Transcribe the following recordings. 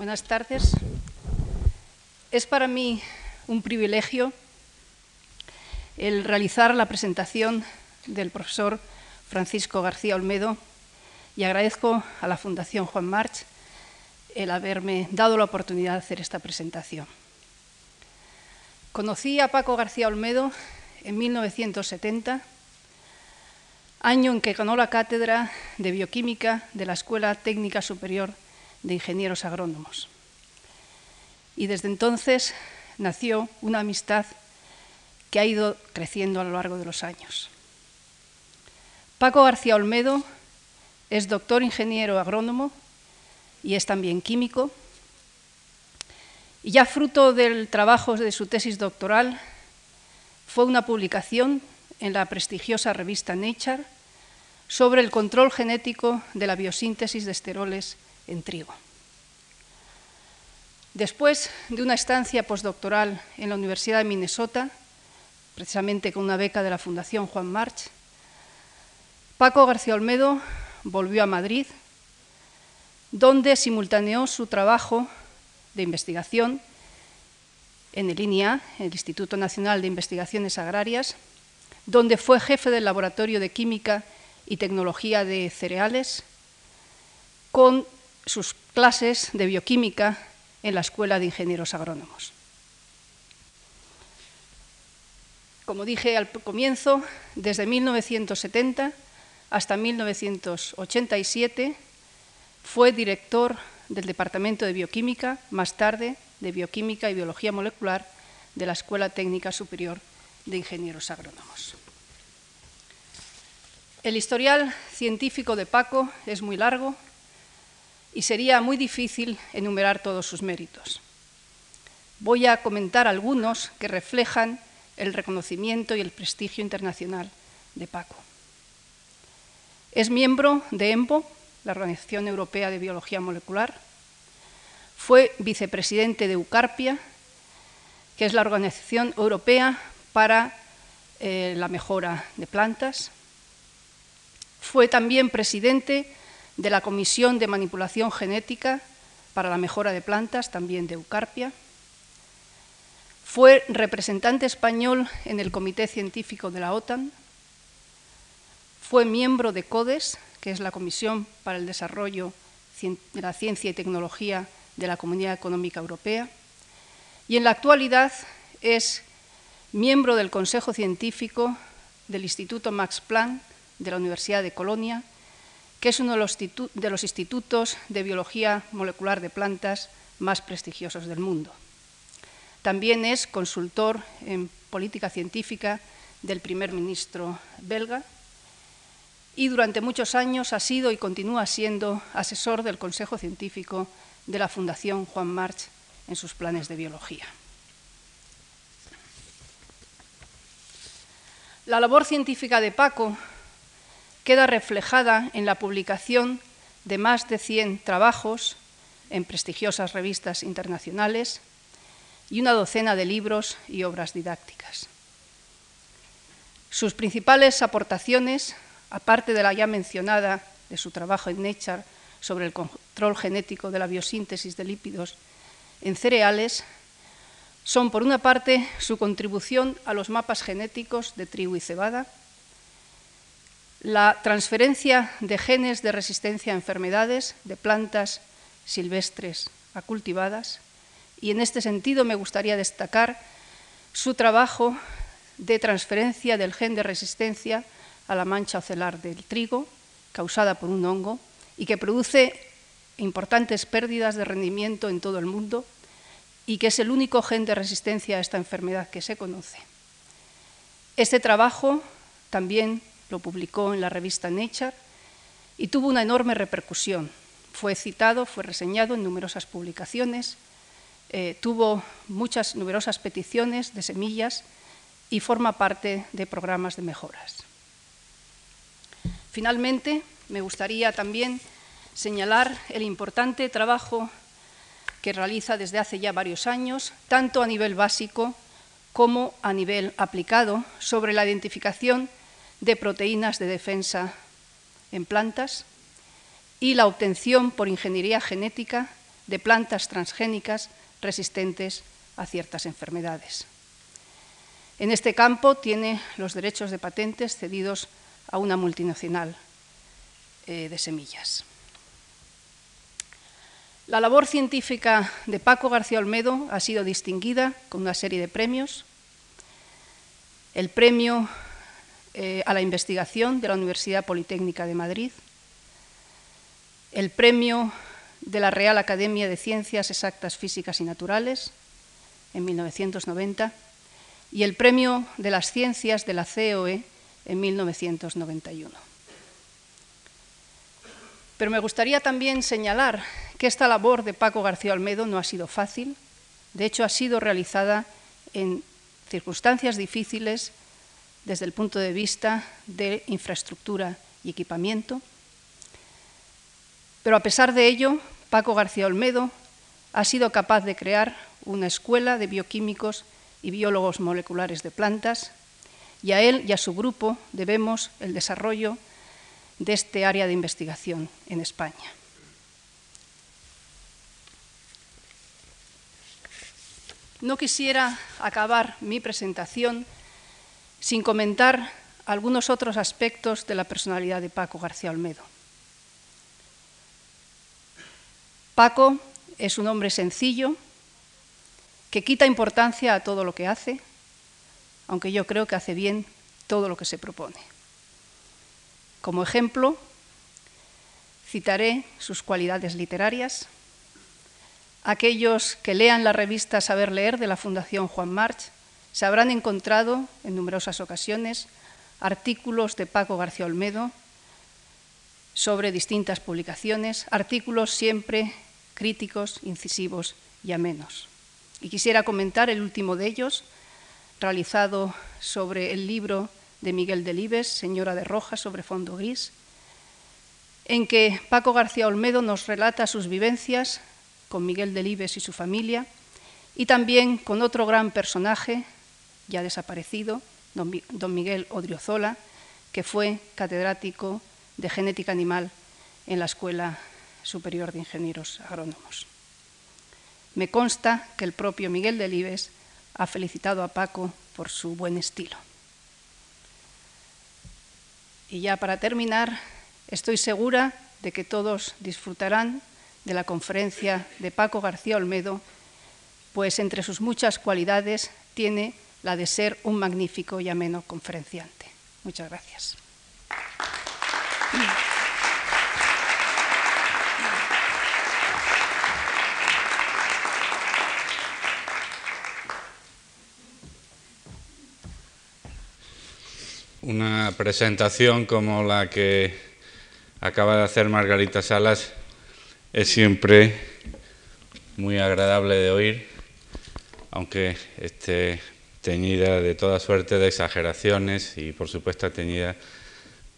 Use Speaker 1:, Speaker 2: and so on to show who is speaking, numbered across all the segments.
Speaker 1: Buenas tardes. Es para mí un privilegio el realizar la presentación del profesor Francisco García Olmedo y agradezco a la Fundación Juan March el haberme dado la oportunidad de hacer esta presentación. Conocí a Paco García Olmedo en 1970, año en que ganó la cátedra de bioquímica de la Escuela Técnica Superior de Ingenieros Agrónomos. Y desde entonces nació una amistad que ha ido creciendo a lo largo de los años. Paco García Olmedo es doctor ingeniero agrónomo y es también químico. Y ya fruto del trabajo de su tesis doctoral fue una publicación en la prestigiosa revista Nature sobre el control genético de la biosíntesis de esteroles en trigo. Después de una estancia postdoctoral en la Universidad de Minnesota, precisamente con una beca de la Fundación Juan March, Paco García Olmedo volvió a Madrid, donde simultaneó su trabajo de investigación en el INIA, el Instituto Nacional de Investigaciones Agrarias, donde fue jefe del Laboratorio de Química y Tecnología de Cereales, con sus clases de bioquímica en la Escuela de Ingenieros Agrónomos. Como dije al comienzo, desde 1970 hasta 1987 fue director del Departamento de Bioquímica, más tarde de Bioquímica y Biología Molecular de la Escuela Técnica Superior de Ingenieros Agrónomos. El historial científico de Paco es muy largo y sería muy difícil enumerar todos sus méritos. Voy a comentar algunos que reflejan el reconocimiento y el prestigio internacional de Paco. Es miembro de EMBO, la Organización Europea de Biología Molecular. Fue vicepresidente de UCARPIA, que es la Organización Europea para eh, la Mejora de Plantas. Fue también presidente de la Comisión de Manipulación Genética para la Mejora de Plantas, también de Eucarpia. Fue representante español en el Comité Científico de la OTAN. Fue miembro de CODES, que es la Comisión para el Desarrollo de la Ciencia y Tecnología de la Comunidad Económica Europea. Y en la actualidad es miembro del Consejo Científico del Instituto Max Planck de la Universidad de Colonia que es uno de los, institutos de biología molecular de plantas más prestigiosos del mundo. También es consultor en política científica del primer ministro belga y durante muchos años ha sido y continúa siendo asesor del Consejo Científico de la Fundación Juan March en sus planes de biología. La labor científica de Paco queda reflejada en la publicación de más de 100 trabajos en prestigiosas revistas internacionales y una docena de libros y obras didácticas. Sus principales aportaciones, aparte de la ya mencionada de su trabajo en Nature sobre el control genético de la biosíntesis de lípidos en cereales, son, por una parte, su contribución a los mapas genéticos de trigo y cebada, la transferencia de genes de resistencia a enfermedades de plantas silvestres a cultivadas y en este sentido me gustaría destacar su trabajo de transferencia del gen de resistencia a la mancha ocelar del trigo causada por un hongo y que produce importantes pérdidas de rendimiento en todo el mundo y que es el único gen de resistencia a esta enfermedad que se conoce. Este trabajo también lo publicó en la revista Nature y tuvo una enorme repercusión. Fue citado, fue reseñado en numerosas publicaciones, eh, tuvo muchas numerosas peticiones de semillas y forma parte de programas de mejoras. Finalmente, me gustaría también señalar el importante trabajo que realiza desde hace ya varios años, tanto a nivel básico como a nivel aplicado, sobre la identificación de proteínas de defensa en plantas y la obtención por ingeniería genética de plantas transgénicas resistentes a ciertas enfermedades. En este campo tiene los derechos de patentes cedidos a una multinacional eh, de semillas. La labor científica de Paco García Olmedo ha sido distinguida con una serie de premios. El premio eh, a la investigación de la Universidad Politécnica de Madrid, el premio de la Real Academia de Ciencias Exactas Físicas y Naturales en 1990 y el premio de las Ciencias de la COE en 1991. Pero me gustaría también señalar que esta labor de Paco García Olmedo no ha sido fácil, de hecho ha sido realizada en circunstancias difíciles desde el punto de vista de infraestructura y equipamiento, pero a pesar de ello, Paco García Olmedo ha sido capaz de crear una escuela de bioquímicos y biólogos moleculares de plantas y a él y a su grupo debemos el desarrollo de este área de investigación en España. No quisiera acabar mi presentación sin comentar algunos otros aspectos de la personalidad de Paco García Olmedo. Paco es un hombre sencillo que quita importancia a todo lo que hace, aunque yo creo que hace bien todo lo que se propone. Como ejemplo, citaré sus cualidades literarias. Aquellos que lean la revista Saber Leer de la Fundación Juan March se habrán encontrado en numerosas ocasiones artículos de Paco García Olmedo sobre distintas publicaciones, artículos siempre críticos, incisivos y amenos. Y quisiera comentar el último de ellos, realizado sobre el libro de Miguel Delibes, Señora de Rojas, sobre fondo gris, en que Paco García Olmedo nos relata sus vivencias con Miguel Delibes y su familia, y también con otro gran personaje, ya desaparecido, don Miguel Odriozola, que fue catedrático de genética animal en la Escuela Superior de Ingenieros Agrónomos. Me consta que el propio Miguel Delibes ha felicitado a Paco por su buen estilo. Y ya para terminar, estoy segura de que todos disfrutarán de la conferencia de Paco García Olmedo, pues entre sus muchas cualidades tiene la de ser un magnífico y ameno conferenciante. Muchas gracias.
Speaker 2: Una presentación como la que acaba de hacer Margarita Salas es siempre muy agradable de oír, aunque esté teñida de toda suerte de exageraciones y por supuesto teñida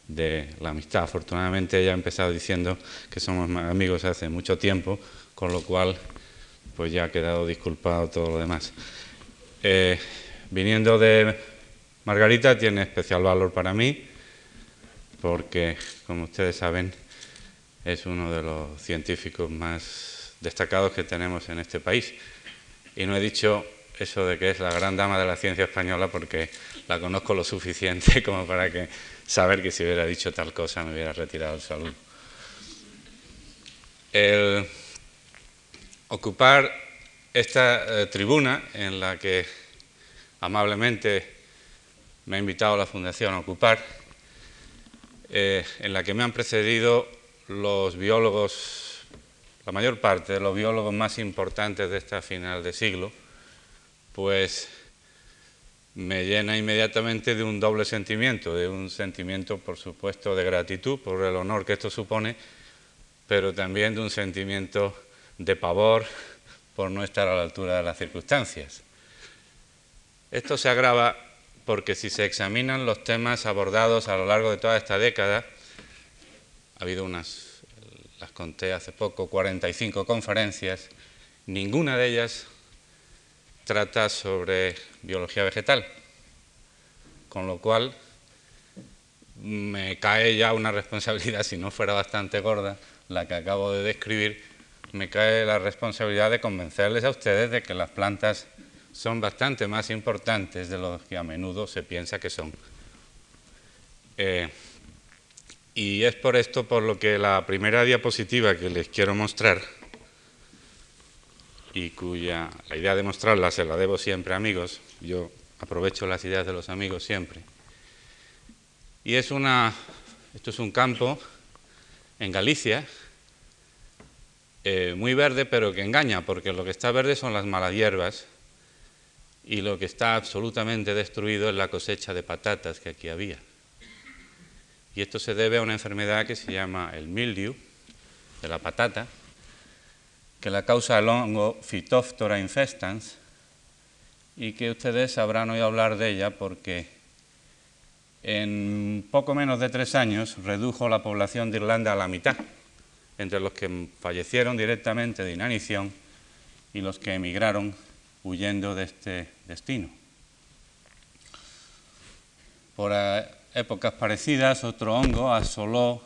Speaker 2: de la amistad. Afortunadamente ella ha empezado diciendo que somos amigos hace mucho tiempo, con lo cual pues ya ha quedado disculpado todo lo demás. Eh, viniendo de Margarita tiene especial valor para mí porque, como ustedes saben, es uno de los científicos más destacados que tenemos en este país. Y no he dicho eso de que es la gran dama de la ciencia española porque la conozco lo suficiente como para que saber que si hubiera dicho tal cosa me hubiera retirado el saludo. El ocupar esta eh, tribuna en la que amablemente me ha invitado la Fundación a ocupar, eh, en la que me han precedido los biólogos, la mayor parte de los biólogos más importantes de esta final de siglo, pues me llena inmediatamente de un doble sentimiento, de un sentimiento, por supuesto, de gratitud por el honor que esto supone, pero también de un sentimiento de pavor por no estar a la altura de las circunstancias. Esto se agrava porque si se examinan los temas abordados a lo largo de toda esta década, ha habido unas, las conté hace poco, 45 conferencias, ninguna de ellas trata sobre biología vegetal, con lo cual me cae ya una responsabilidad, si no fuera bastante gorda, la que acabo de describir, me cae la responsabilidad de convencerles a ustedes de que las plantas son bastante más importantes de lo que a menudo se piensa que son. Eh, y es por esto por lo que la primera diapositiva que les quiero mostrar, y cuya la idea de mostrarla se la debo siempre amigos, yo aprovecho las ideas de los amigos siempre, y es una, esto es un campo en Galicia, eh, muy verde pero que engaña, porque lo que está verde son las malas hierbas y lo que está absolutamente destruido es la cosecha de patatas que aquí había. Y esto se debe a una enfermedad que se llama el mildew de la patata, que la causa el hongo Phytophthora infestans y que ustedes habrán oído hablar de ella porque en poco menos de tres años redujo la población de Irlanda a la mitad, entre los que fallecieron directamente de inanición y los que emigraron huyendo de este destino. Por épocas parecidas, otro hongo asoló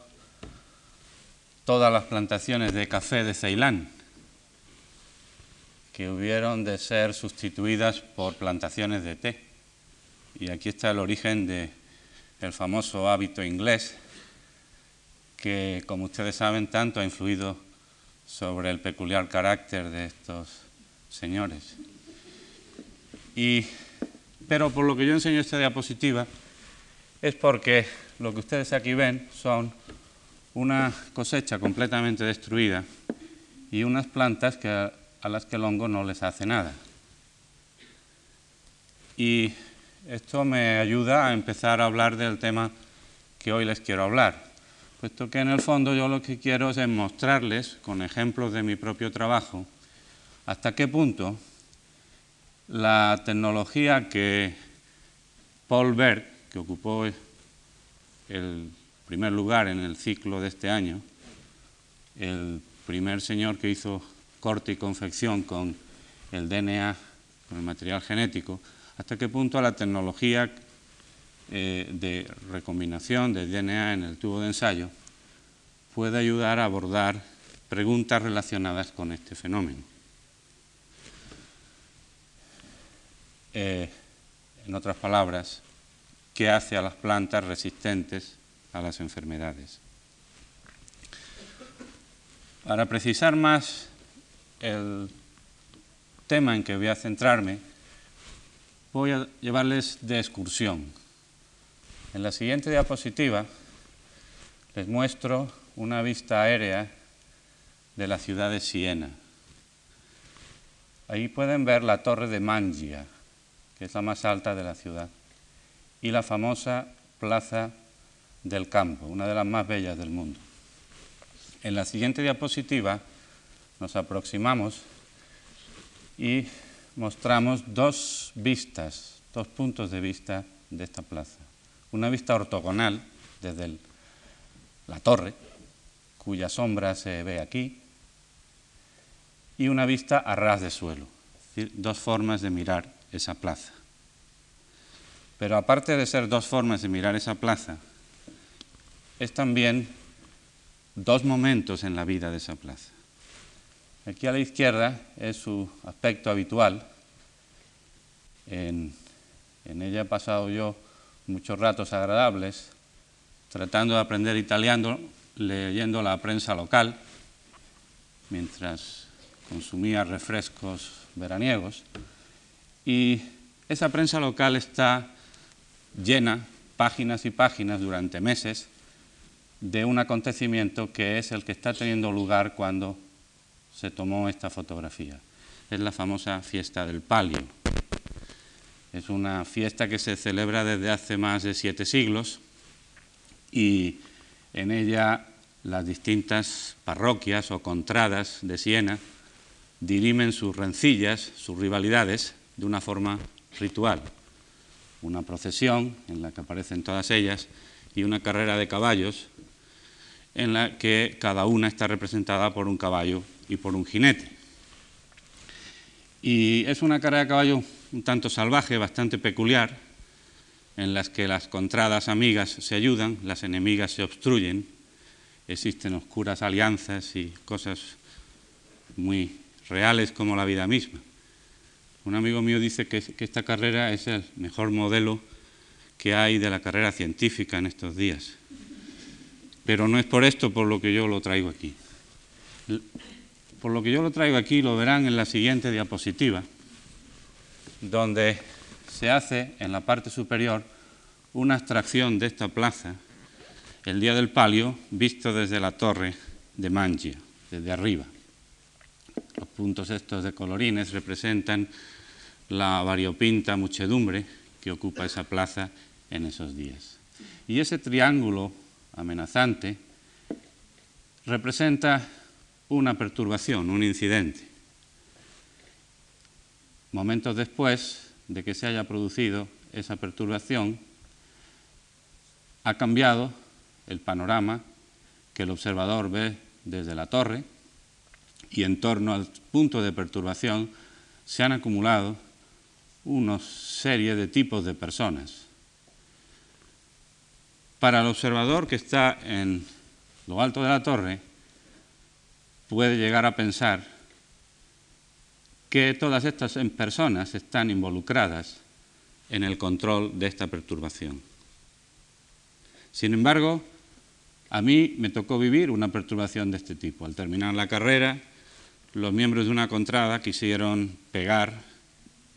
Speaker 2: todas las plantaciones de café de Ceilán, que hubieron de ser sustituidas por plantaciones de té. Y aquí está el origen del famoso hábito inglés, que, como ustedes saben, tanto ha influido sobre el peculiar carácter de estos señores. Y, pero por lo que yo enseño esta diapositiva es porque lo que ustedes aquí ven son una cosecha completamente destruida y unas plantas que, a las que el hongo no les hace nada. Y esto me ayuda a empezar a hablar del tema que hoy les quiero hablar, puesto que en el fondo yo lo que quiero es mostrarles, con ejemplos de mi propio trabajo, hasta qué punto la tecnología que Paul Berg, que ocupó el primer lugar en el ciclo de este año, el primer señor que hizo corte y confección con el DNA, con el material genético, hasta qué punto la tecnología eh, de recombinación de DNA en el tubo de ensayo puede ayudar a abordar preguntas relacionadas con este fenómeno. Eh, en otras palabras, qué hace a las plantas resistentes a las enfermedades. Para precisar más el tema en que voy a centrarme, voy a llevarles de excursión. En la siguiente diapositiva les muestro una vista aérea de la ciudad de Siena. Ahí pueden ver la torre de Mangia, que es la más alta de la ciudad, y la famosa Plaza del Campo, una de las más bellas del mundo. En la siguiente diapositiva nos aproximamos y mostramos dos vistas, dos puntos de vista de esta plaza. Una vista ortogonal desde la torre, cuya sombra se ve aquí, y una vista a ras de suelo, es decir, dos formas de mirar esa plaza. Pero aparte de ser dos formas de mirar esa plaza, es también dos momentos en la vida de esa plaza. Aquí a la izquierda es su aspecto habitual. En, ella he pasado yo muchos ratos agradables tratando de aprender italiano, leyendo la prensa local, mientras consumía refrescos veraniegos. Y esa prensa local está llena, páginas y páginas durante meses, de un acontecimiento que es el que está teniendo lugar cuando se tomó esta fotografía. Es la famosa fiesta del palio. Es una fiesta que se celebra desde hace más de siete siglos y en ella las distintas parroquias o contradas de Siena dirimen sus rencillas, sus rivalidades, de una forma ritual. Una procesión en la que aparecen todas ellas y una carrera de caballos en la que cada una está representada por un caballo y por un jinete. Y es una carrera de caballo un tanto salvaje, bastante peculiar, en las que las contradas amigas se ayudan, las enemigas se obstruyen, existen oscuras alianzas y cosas muy reales como la vida misma. Un amigo mío dice que, esta carrera es el mejor modelo que hay de la carrera científica en estos días. Pero no es por esto por lo que yo lo traigo aquí. Por lo que yo lo traigo aquí lo verán en la siguiente diapositiva, donde se hace en la parte superior una abstracción de esta plaza el día del palio visto desde la torre de Mangia, desde arriba. Los puntos estos de colorines representan la variopinta muchedumbre que ocupa esa plaza en esos días. Y ese triángulo amenazante representa una perturbación, un incidente. Momentos después de que se haya producido esa perturbación, ha cambiado el panorama que el observador ve desde la torre y en torno al punto de perturbación se han acumulado una serie de tipos de personas. Para el observador que está en lo alto de la torre, puede llegar a pensar que todas estas personas están involucradas en el control de esta perturbación. Sin embargo, a mí me tocó vivir una perturbación de este tipo. Al terminar la carrera, los miembros de una contrada quisieron pegar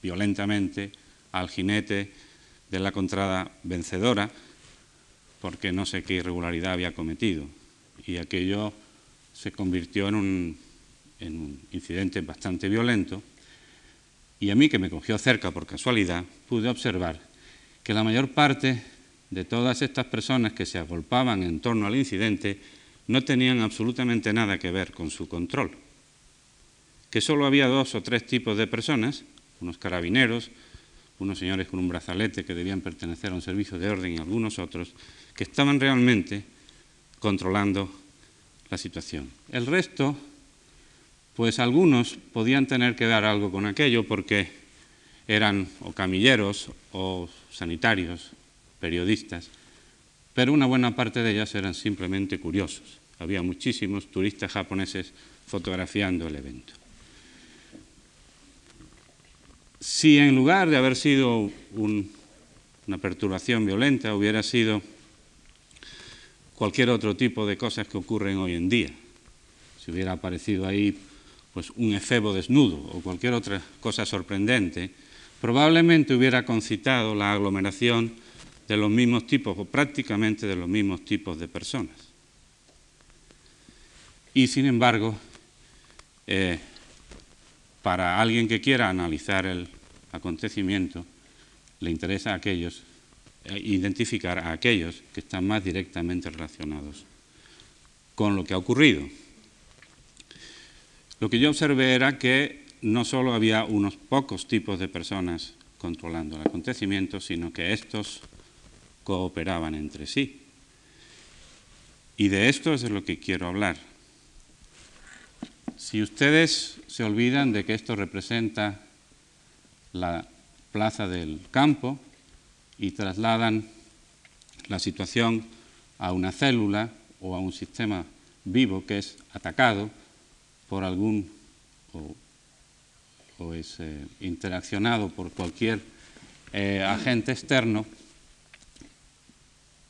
Speaker 2: violentamente al jinete de la contrada vencedora porque no sé qué irregularidad había cometido. Y aquello se convirtió en un, en un incidente bastante violento. Y a mí, que me cogió cerca por casualidad, pude observar que la mayor parte de todas estas personas que se agolpaban en torno al incidente no tenían absolutamente nada que ver con su control. Que solo había dos o tres tipos de personas, unos carabineros, unos señores con un brazalete que debían pertenecer a un servicio de orden y algunos otros, que estaban realmente controlando la situación. El resto, pues algunos podían tener que dar algo con aquello porque eran o camilleros o sanitarios periodistas, pero una buena parte de ellas eran simplemente curiosos. Había muchísimos turistas japoneses fotografiando el evento. Si en lugar de haber sido una perturbación violenta hubiera sido cualquier otro tipo de cosas que ocurren hoy en día, si hubiera aparecido ahí pues un efebo desnudo o cualquier otra cosa sorprendente, probablemente hubiera concitado la aglomeración de los mismos tipos o prácticamente de los mismos tipos de personas. Y sin embargo, eh, para alguien que quiera analizar el acontecimiento, le interesa a aquellos, identificar a aquellos que están más directamente relacionados con lo que ha ocurrido. Lo que yo observé era que no solo había unos pocos tipos de personas controlando el acontecimiento, sino que estos cooperaban entre sí. Y de esto es de lo que quiero hablar. Si ustedes se olvidan de que esto representa la plaza del campo y trasladan la situación a una célula o a un sistema vivo que es atacado por algún o, es eh, interaccionado por cualquier eh, agente externo,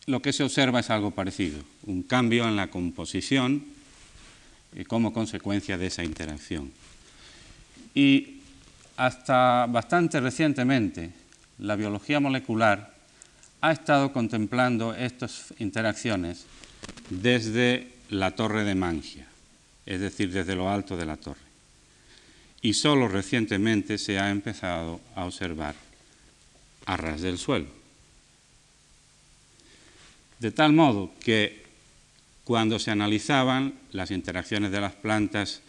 Speaker 2: lo que se observa es algo parecido, un cambio en la composición y como consecuencia de esa interacción. Y hasta bastante recientemente, la biología molecular ha estado contemplando estas interacciones desde la torre de Mangia, es decir, desde lo alto de la torre. Y solo recientemente se ha empezado a observar a ras del suelo. De tal modo que cuando se analizaban las interacciones de las plantas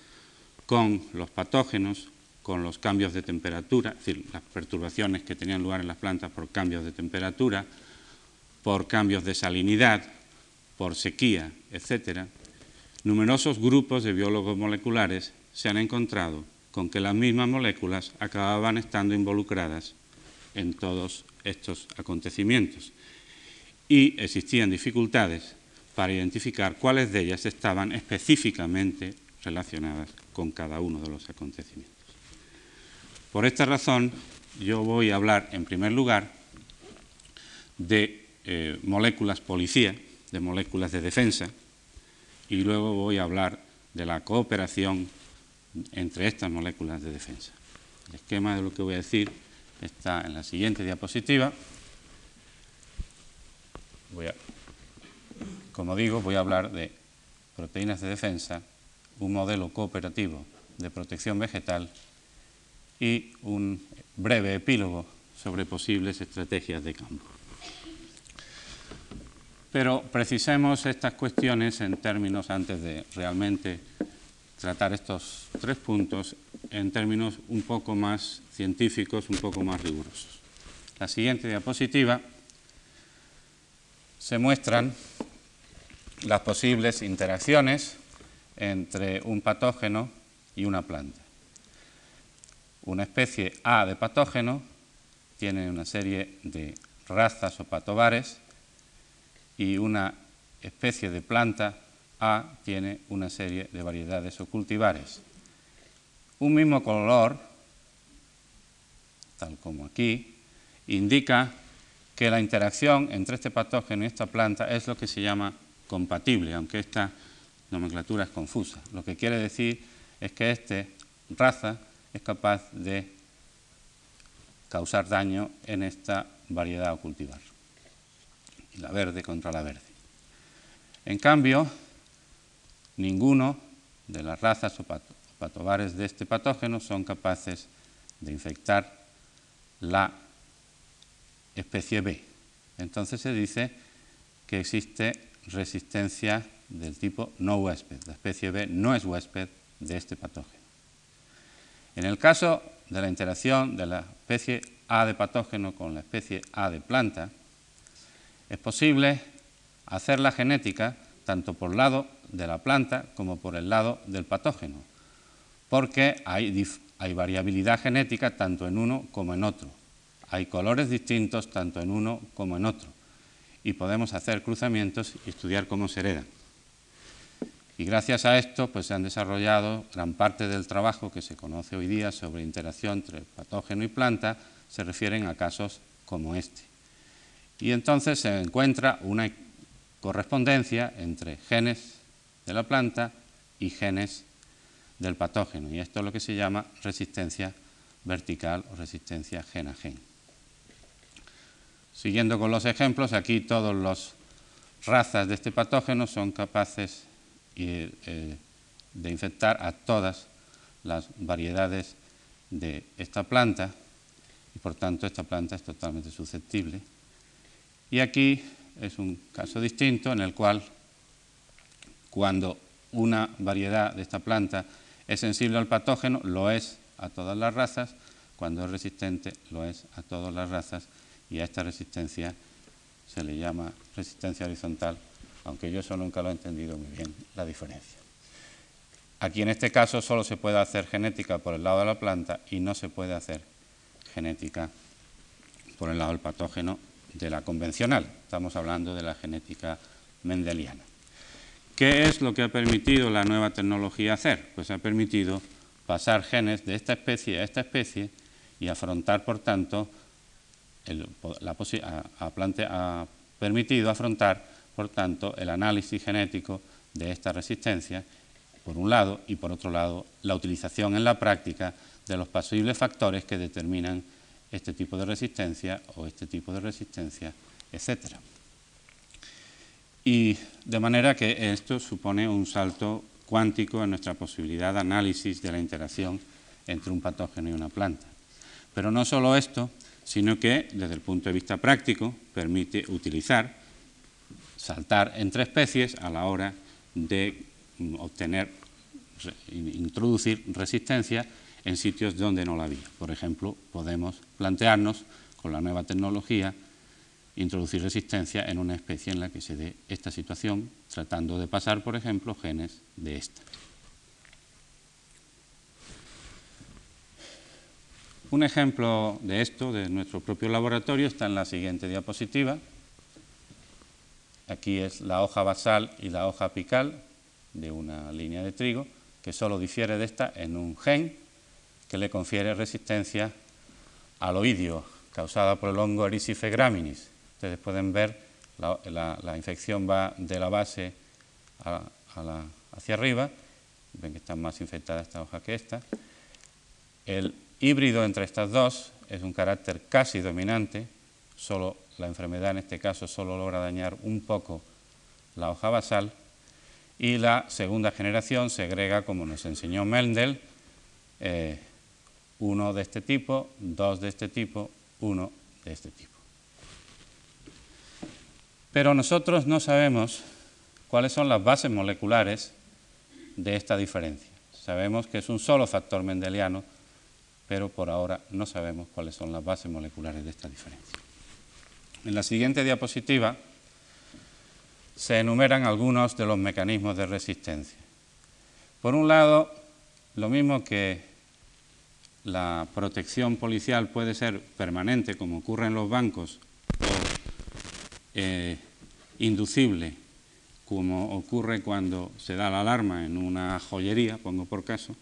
Speaker 2: con los patógenos, con los cambios de temperatura, es decir, las perturbaciones que tenían lugar en las plantas por cambios de temperatura, por cambios de salinidad, por sequía, etc., numerosos grupos de biólogos moleculares se han encontrado con que las mismas moléculas acababan estando involucradas en todos estos acontecimientos y existían dificultades para identificar cuáles de ellas estaban específicamente relacionadas con cada uno de los acontecimientos. Por esta razón, yo voy a hablar en primer lugar de eh, moléculas policía, de moléculas de defensa, y luego voy a hablar de la cooperación entre estas moléculas de defensa. El esquema de lo que voy a decir está en la siguiente diapositiva. como digo, voy a hablar de proteínas de defensa, un modelo cooperativo de protección vegetal y un breve epílogo sobre posibles estrategias de campo. Pero precisemos estas cuestiones en términos, antes de realmente tratar estos tres puntos, en términos un poco más científicos, un poco más rigurosos. La siguiente diapositiva se muestran las posibles interacciones entre un patógeno y una planta. Una especie A de patógeno tiene una serie de razas o patobares y una especie de planta A tiene una serie de variedades o cultivares. Un mismo color, tal como aquí, indica que la interacción entre este patógeno y esta planta es lo que se llama compatible, aunque esta nomenclatura es confusa. Lo que quiere decir es que esta raza es capaz de causar daño en esta variedad o cultivar. La verde contra la verde. En cambio, ninguno de las razas o patobares de este patógeno son capaces de infectar la especie B. Entonces se dice que existe resistencia del tipo no huésped. La especie B no es huésped de este patógeno. En el caso de la interacción de la especie A de patógeno con la especie A de planta, es posible hacer la genética tanto por el lado de la planta como por el lado del patógeno, porque hay, variabilidad genética tanto en uno como en otro. Hay colores distintos tanto en uno como en otro y podemos hacer cruzamientos y estudiar cómo se heredan. Y gracias a esto pues, se han desarrollado gran parte del trabajo que se conoce hoy día sobre interacción entre patógeno y planta, se refieren a casos como este. Y entonces se encuentra una correspondencia entre genes de la planta y genes del patógeno. Y esto es lo que se llama resistencia vertical o resistencia gen a gen. Siguiendo con los ejemplos, aquí todas las razas de este patógeno son capaces eh, de infectar a todas las variedades de esta planta y por tanto esta planta es totalmente susceptible. Y aquí es un caso distinto en el cual cuando una variedad de esta planta es sensible al patógeno, lo es a todas las razas, cuando es resistente, lo es a todas las razas y a esta resistencia se le llama resistencia horizontal, aunque yo eso nunca lo he entendido muy bien, la diferencia. Aquí en este caso solo se puede hacer genética por el lado de la planta y no se puede hacer genética por el lado del patógeno de la convencional. Estamos hablando de la genética mendeliana. ¿Qué es lo que ha permitido la nueva tecnología hacer? Pues ha permitido pasar genes de esta especie a esta especie y afrontar, por tanto, ha, permitido afrontar, por tanto, el análisis genético de esta resistencia, por un lado, y por otro lado, la utilización en la práctica de los posibles factores que determinan este tipo de resistencia o este tipo de resistencia, etc. Y de manera que esto supone un salto cuántico en nuestra posibilidad de análisis de la interacción entre un patógeno y una planta. Pero no solo esto, sino que desde el punto de vista práctico permite utilizar, saltar entre especies a la hora de mm, obtener, introducir resistencia en sitios donde no la había. Por ejemplo, podemos plantearnos con la nueva tecnología introducir resistencia en una especie en la que se dé esta situación, tratando de pasar, por ejemplo, genes de esta. Un ejemplo de esto, de nuestro propio laboratorio, está en la siguiente diapositiva. Aquí es la hoja basal y la hoja apical de una línea de trigo. que solo difiere de esta en un gen que le confiere resistencia al oidio causada por el hongo Erisife graminis. Ustedes pueden ver la, la, infección va de la base hacia arriba, ven que están más infectadas esta hoja que esta. El híbrido entre estas dos es un carácter casi dominante, solo la enfermedad en este caso solo logra dañar un poco la hoja basal, y la segunda generación segrega, como nos enseñó Mendel, eh, uno de este tipo, dos de este tipo, uno de este tipo. Pero nosotros no sabemos cuáles son las bases moleculares de esta diferencia. Sabemos que es un solo factor mendeliano, pero por ahora no sabemos cuáles son las bases moleculares de esta diferencia. En la siguiente diapositiva se enumeran algunos de los mecanismos de resistencia. Por un lado, lo mismo que la protección policial puede ser permanente, como ocurre en los bancos, o eh, inducible, como ocurre cuando se da la alarma en una joyería, pongo por caso,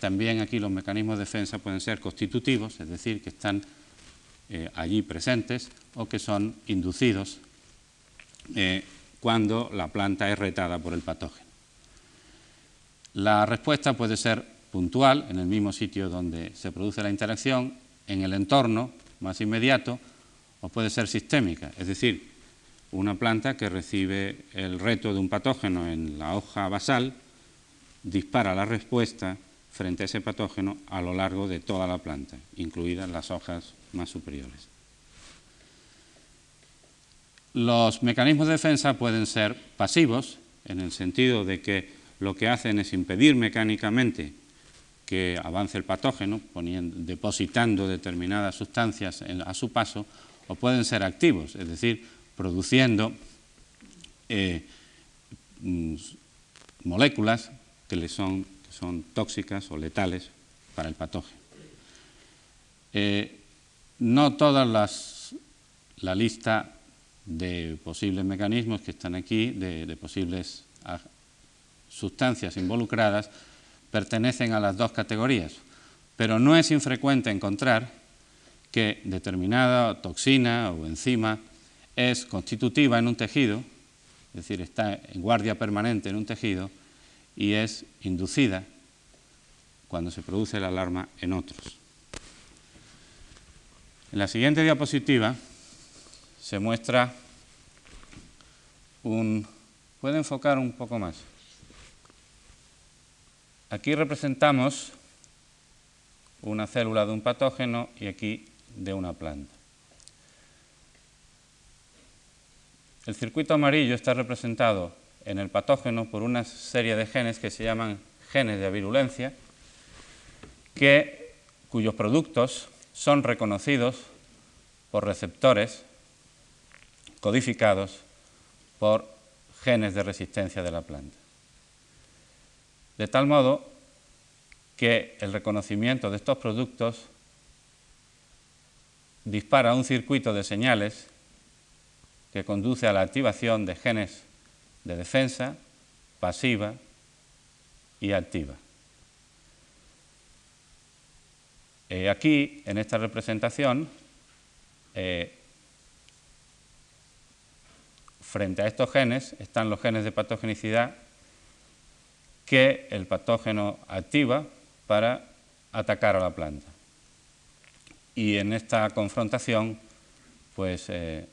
Speaker 2: también aquí los mecanismos de defensa pueden ser constitutivos, es decir, que están eh, allí presentes o que son inducidos eh, cuando la planta es retada por el patógeno. La respuesta puede ser puntual, en el mismo sitio donde se produce la interacción, en el entorno más inmediato, o puede ser sistémica, es decir, una planta que recibe el reto de un patógeno en la hoja basal dispara la respuesta frente a ese patógeno a lo largo de toda la planta, incluidas las hojas más superiores. Los mecanismos de defensa pueden ser pasivos, en el sentido de que lo que hacen es impedir mecánicamente que avance el patógeno, depositando determinadas sustancias a su paso, o pueden ser activos, es decir, produciendo eh, mm, moléculas que, le son, tóxicas o letales para el patógeno. Eh, no todas las, la lista de posibles mecanismos que están aquí, de, de posibles sustancias involucradas, pertenecen a las dos categorías, pero no es infrecuente encontrar que determinada toxina o enzima es constitutiva en un tejido, es decir, está en guardia permanente en un tejido, y es inducida cuando se produce la alarma en otros. En la siguiente diapositiva se muestra un... ¿Puede enfocar un poco más? Aquí representamos una célula de un patógeno y aquí de una planta. El circuito amarillo está representado en el patógeno por una serie de genes que se llaman genes de virulencia, que, cuyos productos son reconocidos por receptores codificados por genes de resistencia de la planta. De tal modo que el reconocimiento de estos productos dispara un circuito de señales que conduce a la activación de genes de defensa pasiva y activa. Eh, aquí, en esta representación, eh, frente a estos genes están los genes de patogenicidad que el patógeno activa para atacar a la planta. Y en esta confrontación, pues eh,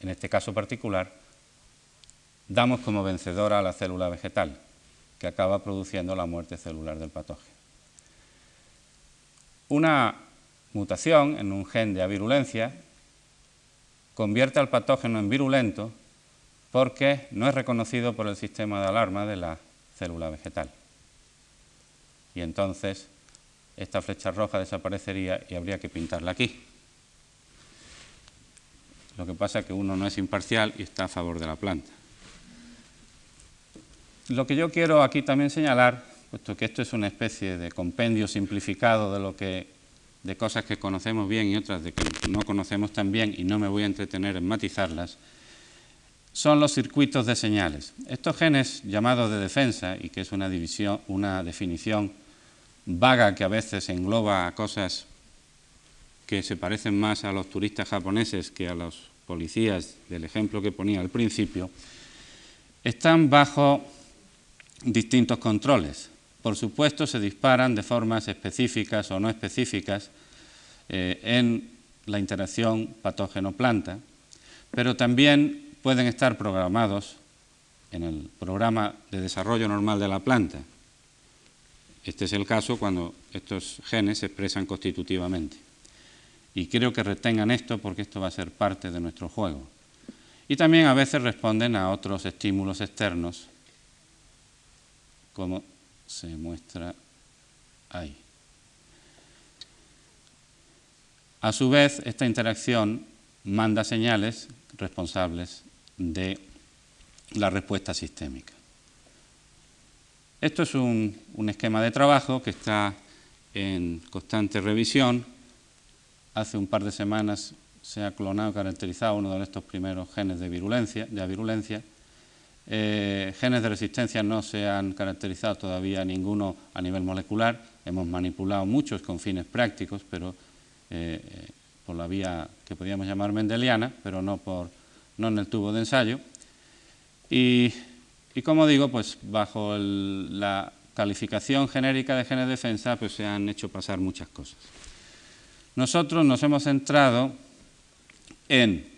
Speaker 2: en este caso particular, damos como vencedora a la célula vegetal, que acaba produciendo la muerte celular del patógeno. Una mutación en un gen de avirulencia convierte al patógeno en virulento porque no es reconocido por el sistema de alarma de la célula vegetal. Y entonces esta flecha roja desaparecería y habría que pintarla aquí. Lo que pasa es que uno no es imparcial y está a favor de la planta. Lo que yo quiero aquí también señalar, puesto que esto es una especie de compendio simplificado de, lo que, de cosas que conocemos bien y otras de que no conocemos tan bien y no me voy a entretener en matizarlas, son los circuitos de señales. Estos genes llamados de defensa, y que es una, división, una definición vaga que a veces engloba a cosas que se parecen más a los turistas japoneses que a los policías del ejemplo que ponía al principio, están bajo distintos controles. Por supuesto, se disparan de formas específicas o no específicas eh, en la interacción patógeno-planta, pero también pueden estar programados en el programa de desarrollo normal de la planta. Este es el caso cuando estos genes se expresan constitutivamente. Y creo que retengan esto porque esto va a ser parte de nuestro juego. Y también a veces responden a otros estímulos externos, como se muestra ahí. A su vez, esta interacción manda señales responsables de la respuesta sistémica. Esto es un, esquema de trabajo que está en constante revisión. Hace un par de semanas se ha clonado, caracterizado uno de estos primeros genes de virulencia. De virulencia. Eh, genes de resistencia no se han caracterizado todavía ninguno a nivel molecular. Hemos manipulado muchos con fines prácticos, pero eh, por la vía que podríamos llamar mendeliana, pero no, por, no en el tubo de ensayo. Y, como digo, pues bajo la calificación genérica de genes de defensa, pues se han hecho pasar muchas cosas. Nosotros nos hemos centrado en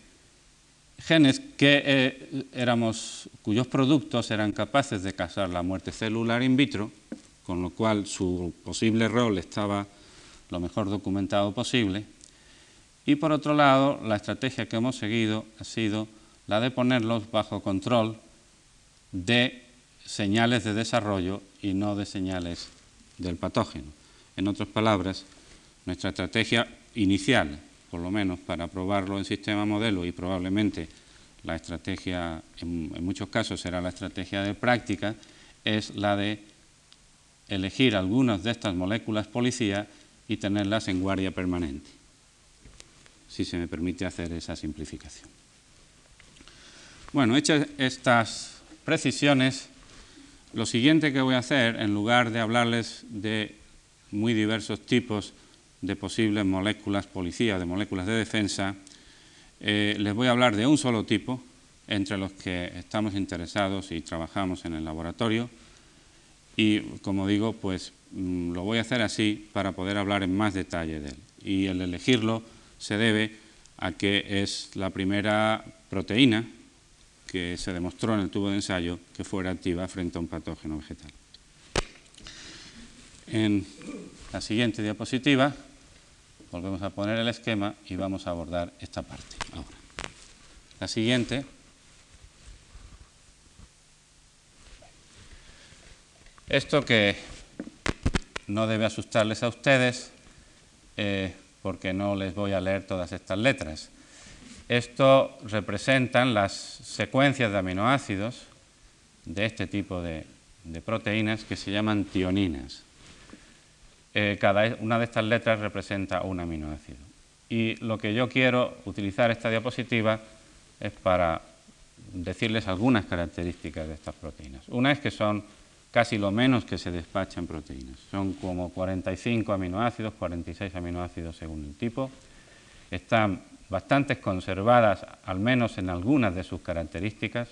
Speaker 2: genes que, eh, éramos, cuyos productos eran capaces de causar la muerte celular in vitro, con lo cual su posible rol estaba lo mejor documentado posible. Y por otro lado, la estrategia que hemos seguido ha sido la de ponerlos bajo control de señales de desarrollo y no de señales del patógeno. En otras palabras, nuestra estrategia inicial, por lo menos para probarlo en sistema modelo y probablemente la estrategia, en, muchos casos será la estrategia de práctica, es la de elegir algunas de estas moléculas policía y tenerlas en guardia permanente, si se me permite hacer esa simplificación. Bueno, hechas estas precisiones, lo siguiente que voy a hacer, en lugar de hablarles de muy diversos tipos de posibles moléculas policía, de moléculas de defensa, eh, les voy a hablar de un solo tipo, entre los que estamos interesados y trabajamos en el laboratorio, y como digo, pues mm, lo voy a hacer así para poder hablar en más detalle de él. Y el elegirlo se debe a que es la primera proteína que se demostró en el tubo de ensayo que fuera activa frente a un patógeno vegetal. En la siguiente diapositiva volvemos a poner el esquema y vamos a abordar esta parte ahora. La siguiente Esto que no debe asustarles a ustedes, eh, porque no les voy a leer todas estas letras. Esto representan las secuencias de aminoácidos de este tipo de, proteínas que se llaman tioninas. Eh, cada una de estas letras representa un aminoácido. Y lo que yo quiero utilizar esta diapositiva es para decirles algunas características de estas proteínas. Una es que son casi lo menos que se despacha en proteínas. Son como 45 aminoácidos, 46 aminoácidos según el tipo. Están bastante conservadas, al menos en algunas de sus características,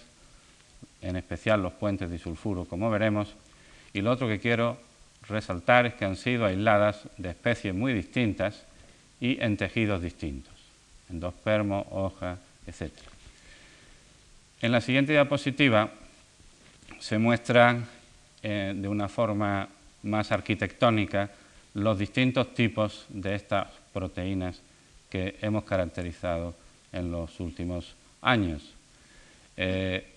Speaker 2: en especial los puentes disulfuro, como veremos. Y lo otro que quiero resaltar es que han sido aisladas de especies muy distintas y en tejidos distintos, endospermo, hoja, etc. En la siguiente diapositiva se muestran eh, de una forma más arquitectónica los distintos tipos de estas proteínas que hemos caracterizado en los últimos años. Eh,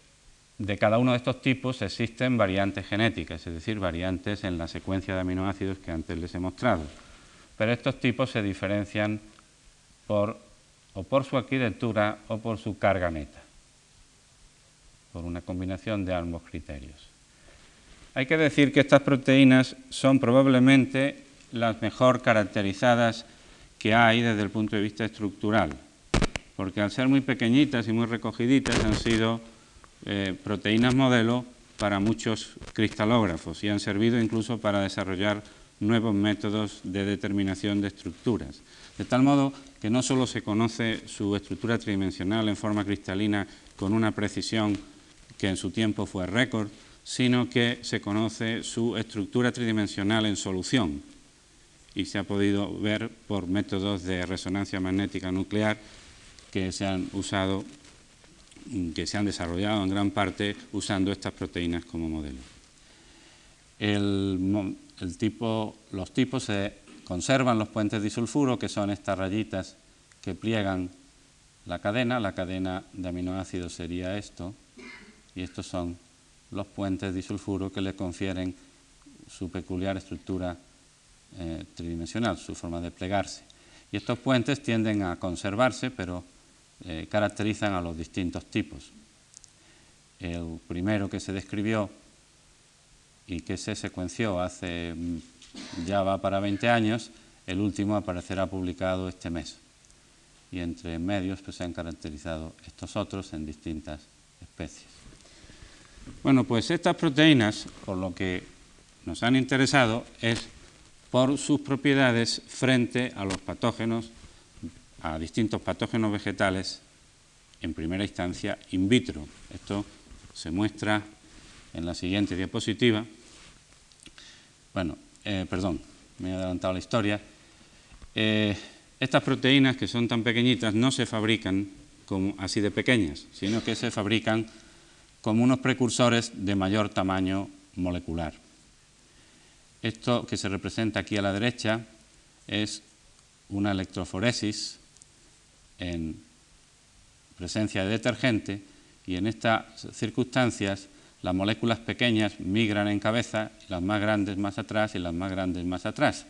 Speaker 2: de cada uno de estos tipos existen variantes genéticas, es decir, variantes en la secuencia de aminoácidos que antes les he mostrado. Pero estos tipos se diferencian por, o por su arquitectura o por su carga neta, por una combinación de ambos criterios. Hay que decir que estas proteínas son probablemente las mejor caracterizadas que hay desde el punto de vista estructural, porque al ser muy pequeñitas y muy recogiditas han sido eh, proteínas modelo para muchos cristalógrafos y han servido incluso para desarrollar nuevos métodos de determinación de estructuras. De tal modo que no solo se conoce su estructura tridimensional en forma cristalina con una precisión que en su tiempo fue récord, sino que se conoce su estructura tridimensional en solución y se ha podido ver por métodos de resonancia magnética nuclear que se han usado, que se han desarrollado en gran parte usando estas proteínas como modelo. los tipos se conservan los puentes disulfuro, que son estas rayitas que pliegan la cadena. La cadena de aminoácidos sería esto, y estos son los puentes disulfuro que le confieren su peculiar estructura eh, tridimensional, su forma de plegarse. Y estos puentes tienden a conservarse, pero eh, caracterizan a los distintos tipos. El primero que se describió y que se secuenció hace mm, ya va para 20 años, el último aparecerá publicado este mes. Y entre medios pues, se han caracterizado estos otros en distintas especies. Bueno, pues estas proteínas, por lo que nos han interesado, es por sus propiedades frente a los patógenos, a distintos patógenos vegetales, en primera instancia in vitro. Esto se muestra en la siguiente diapositiva. Bueno, eh, perdón, me he adelantado la historia. Eh, estas proteínas que son tan pequeñitas no se fabrican así de pequeñas, sino que se fabrican como unos precursores de mayor tamaño molecular. Esto que se representa aquí a la derecha es una electroforesis en presencia de detergente y en estas circunstancias las moléculas pequeñas migran en cabeza, las más grandes más atrás y las más grandes más atrás.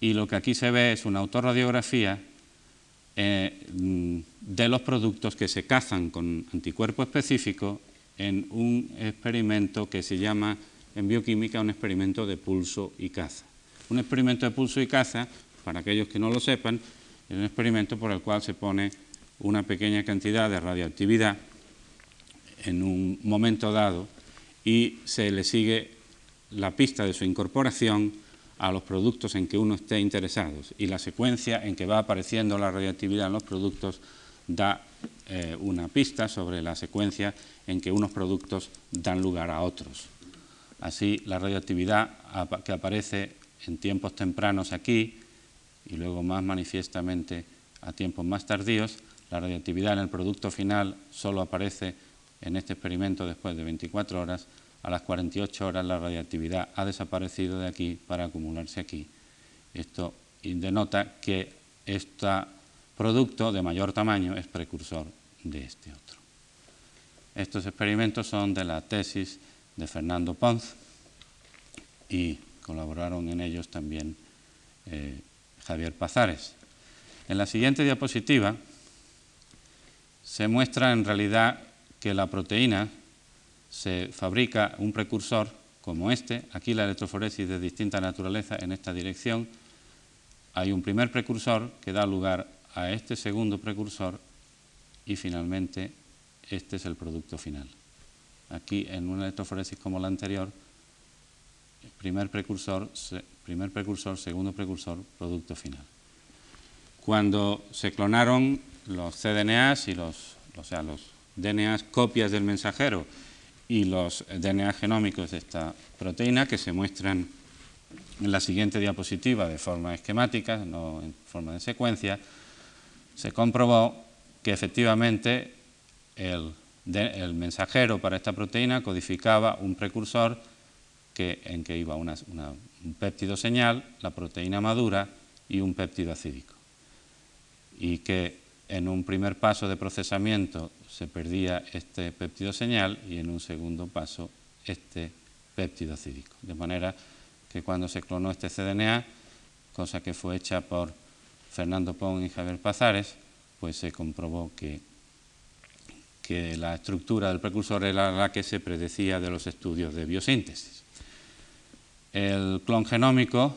Speaker 2: Y lo que aquí se ve es una autorradiografía eh, de los productos que se cazan con anticuerpo específico en un experimento que se llama en bioquímica un experimento de pulso y caza. Un experimento de pulso y caza, para aquellos que no lo sepan, es un experimento por el cual se pone una pequeña cantidad de radioactividad en un momento dado y se le sigue la pista de su incorporación a los productos en que uno esté interesado y la secuencia en que va apareciendo la radioactividad en los productos da eh, una pista sobre la secuencia en que unos productos dan lugar a otros. Así, la radioactividad que aparece en tiempos tempranos aquí y luego más manifiestamente a tiempos más tardíos, la radioactividad en el producto final solo aparece en este experimento después de 24 horas. A las 48 horas la radioactividad ha desaparecido de aquí para acumularse aquí. Esto denota que este producto de mayor tamaño es precursor de este otro. Estos experimentos son de la tesis de Fernando Pons y colaboraron en ellos también eh, Javier Pazares. En la siguiente diapositiva se muestra en realidad que la proteína se fabrica un precursor como este, aquí la electroforesis de distinta naturaleza en esta dirección, hay un primer precursor que da lugar a este segundo precursor y finalmente este es el producto final. Aquí en una electroforesis como la anterior, primer precursor, primer precursor, segundo precursor, producto final. Cuando se clonaron los cDNAs y los, o sea, los DNAs copias del mensajero y los DNA genómicos de esta proteína que se muestran en la siguiente diapositiva de forma esquemática, no en forma de secuencia, se comprobó que efectivamente el el mensajero para esta proteína codificaba un precursor que, en que iba una, un péptido señal, la proteína madura y un péptido acídico. Y que en un primer paso de procesamiento se perdía este péptido señal y en un segundo paso este péptido acídico. De manera que cuando se clonó este cDNA, cosa que fue hecha por Fernando Pong y Javier Pazares, pues se comprobó que que la estructura del precursor era la que se predecía de los estudios de biosíntesis. El clon genómico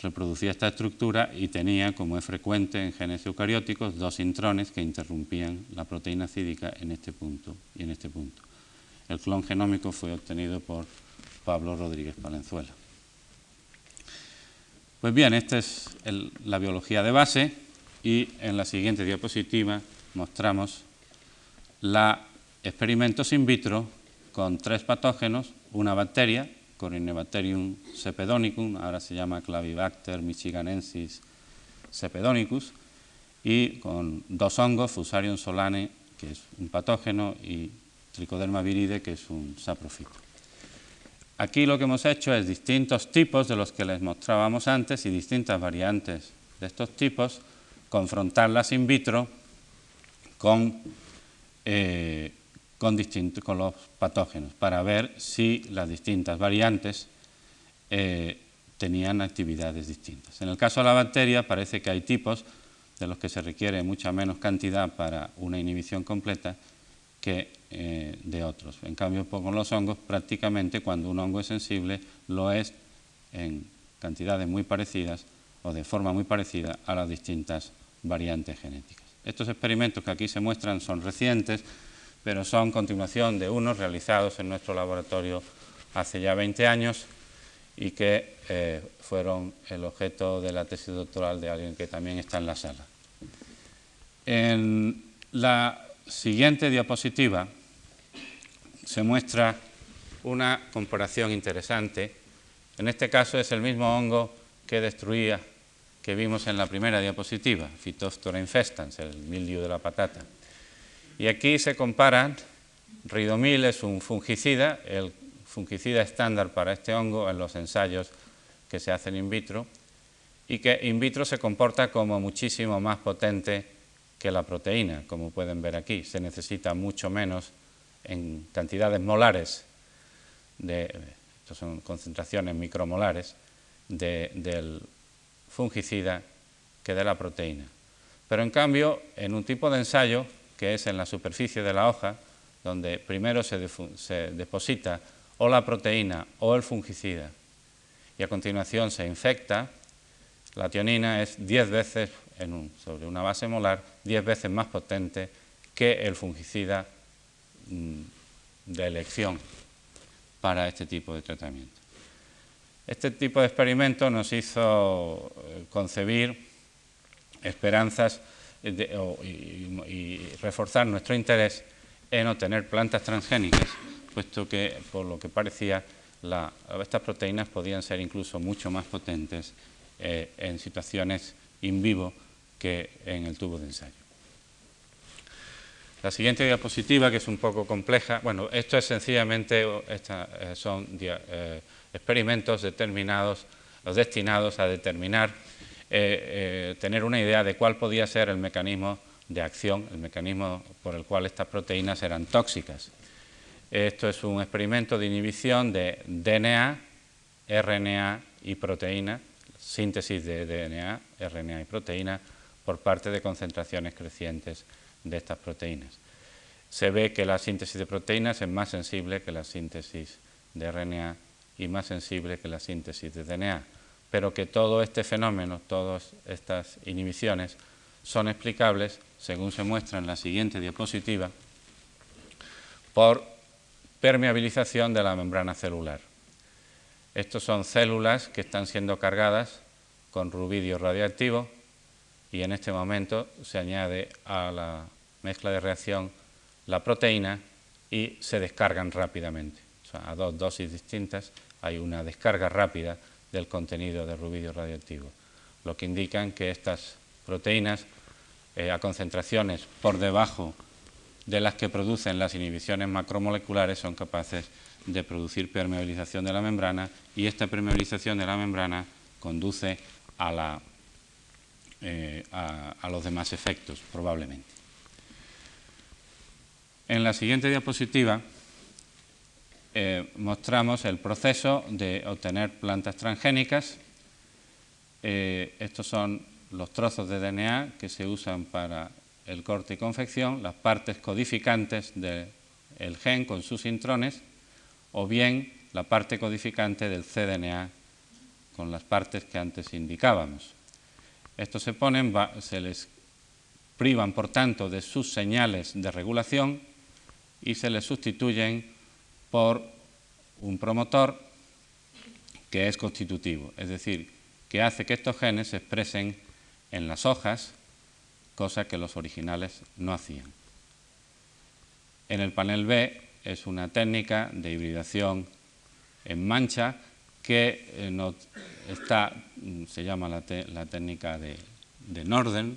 Speaker 2: reproducía esta estructura y tenía, como es frecuente en genes eucarióticos, dos intrones que interrumpían la proteína cídica en este punto y en este punto. El clon genómico fue obtenido por Pablo Rodríguez Palenzuela. Pues bien, esta es la biología de base y en la siguiente diapositiva mostramos la experimentos in vitro con tres patógenos, una bacteria, Corynebacterium cepedonicum, ahora se llama Clavibacter michiganensis cepedonicus, y con dos hongos, Fusarium solane, que es un patógeno, y Trichoderma viride, que es un saprofito. Aquí lo que hemos hecho es distintos tipos de los que les mostrábamos antes y distintas variantes de estos tipos, confrontarlas in vitro con, eh, con, con los patógenos para ver si las distintas variantes eh, tenían actividades distintas. En el caso de la bacteria parece que hay tipos de los que se requiere mucha menos cantidad para una inhibición completa que eh, de otros. En cambio, pues, con los hongos, prácticamente cuando un hongo es sensible, lo es en cantidades muy parecidas o de forma muy parecida a las distintas variantes genéticas. Estos experimentos que aquí se muestran son recientes, pero son continuación de unos realizados en nuestro laboratorio hace ya 20 años y que eh, fueron el objeto de la tesis doctoral de alguien que también está en la sala. En la siguiente diapositiva se muestra una comparación interesante. En este caso es el mismo hongo que destruía, que vimos en la primera diapositiva, Phytophthora infestans, el mildiu de la patata. Y aquí se comparan, ridomil es un fungicida, el fungicida estándar para este hongo en los ensayos que se hacen in vitro, y que in vitro se comporta como muchísimo más potente que la proteína, como pueden ver aquí. Se necesita mucho menos en cantidades molares, de, estas son concentraciones micromolares, del fungicida que de la proteína. Pero en cambio, en un tipo de ensayo, que es en la superficie de la hoja, donde primero se, deposita o la proteína o el fungicida y a continuación se infecta, la tionina es 10 veces sobre una base molar 10 veces más potente que el fungicida mm, de elección para este tipo de tratamiento. Este tipo de experimento nos hizo eh, concebir esperanzas y, reforzar nuestro interés en obtener plantas transgénicas, puesto que, por lo que parecía, estas proteínas podían ser incluso mucho más potentes eh, en situaciones in vivo que en el tubo de ensayo. La siguiente diapositiva, que es un poco compleja, bueno, esto es sencillamente, eh, son eh, experimentos determinados destinados a determinar, eh, tener una idea de cuál podía ser el mecanismo de acción, el mecanismo por el cual estas proteínas eran tóxicas. Esto es un experimento de inhibición de DNA, RNA y proteína, síntesis de DNA, RNA y proteína, por parte de concentraciones crecientes de estas proteínas. Se ve que la síntesis de proteínas es más sensible que la síntesis de RNA y más sensible que la síntesis de DNA, pero que todo este fenómeno, todas estas inhibiciones, son explicables, según se muestra en la siguiente diapositiva, por permeabilización de la membrana celular. Estos son células que están siendo cargadas con rubidio radioactivo y en este momento se añade a la mezcla de reacción la proteína y se descargan rápidamente. A dos dosis distintas hay una descarga rápida del contenido de rubidio radioactivo, lo que indican que estas proteínas eh, a concentraciones por debajo de las que producen las inhibiciones macromoleculares son capaces de producir permeabilización de la membrana y esta permeabilización de la membrana conduce a la eh, a, los demás efectos, probablemente. En la siguiente diapositiva eh, mostramos el proceso de obtener plantas transgénicas. Eh, estos son los trozos de DNA que se usan para el corte y confección, las partes codificantes del gen con sus intrones, o bien la parte codificante del cDNA con las partes que antes indicábamos. Estos se ponen, se les privan, por tanto, de sus señales de regulación y se les sustituyen por un promotor que es constitutivo, es decir, que hace que estos genes se expresen en las hojas, cosa que los originales no hacían. En el panel B es una técnica de hibridación en mancha que eh, está, mm, se llama la, técnica de Norden,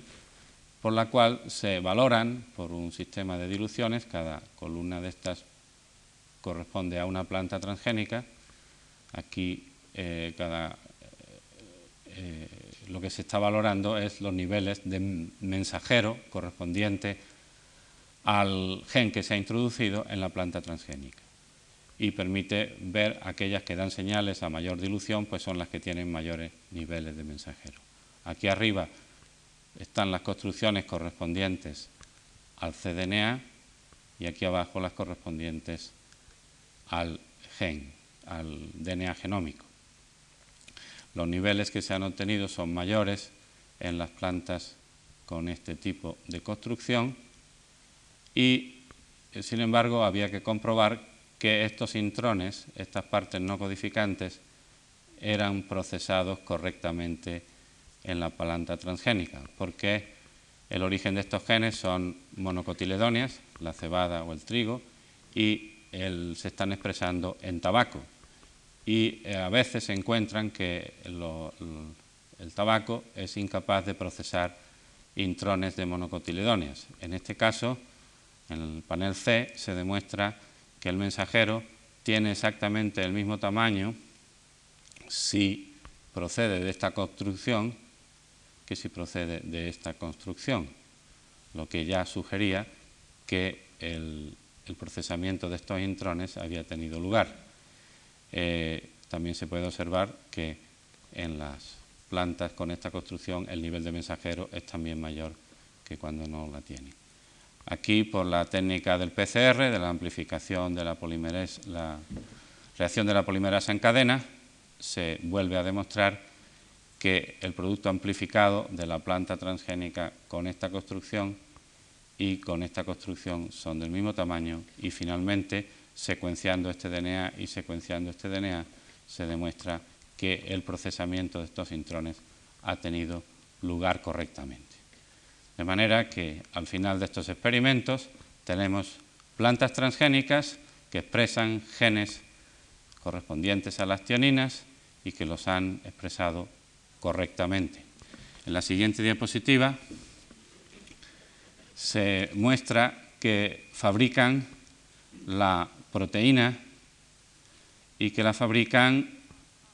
Speaker 2: por la cual se valoran por un sistema de diluciones, cada columna de estas corresponde a una planta transgénica, aquí eh, cada, eh, lo que se está valorando es los niveles de mensajero correspondiente al gen que se ha introducido en la planta transgénica y permite ver aquellas que dan señales a mayor dilución, pues son las que tienen mayores niveles de mensajero. Aquí arriba están las construcciones correspondientes al cDNA y aquí abajo las correspondientes al gen, al DNA genómico. Los niveles que se han obtenido son mayores en las plantas con este tipo de construcción y, sin embargo, había que comprobar que estos intrones, estas partes no codificantes, eran procesados correctamente en la planta transgénica, porque el origen de estos genes son monocotiledóneas, la cebada o el trigo, y se están expresando en tabaco. Y eh, a veces se encuentran que el tabaco es incapaz de procesar intrones de monocotiledóneas. En este caso, en el panel C se demuestra que el mensajero tiene exactamente el mismo tamaño si procede de esta construcción que si procede de esta construcción, lo que ya sugería que el, procesamiento de estos intrones había tenido lugar. Eh, también se puede observar que en las plantas con esta construcción el nivel de mensajero es también mayor que cuando no la tienen. Aquí, por la técnica del PCR, de la amplificación de la, la reacción de la polimerasa en cadena, se vuelve a demostrar que el producto amplificado de la planta transgénica con esta construcción y con esta construcción son del mismo tamaño y finalmente secuenciando este DNA y secuenciando este DNA se demuestra que el procesamiento de estos intrones ha tenido lugar correctamente. De manera que al final de estos experimentos tenemos plantas transgénicas que expresan genes correspondientes a las tioninas y que los han expresado correctamente. En la siguiente diapositiva se muestra que fabrican la proteína y que la fabrican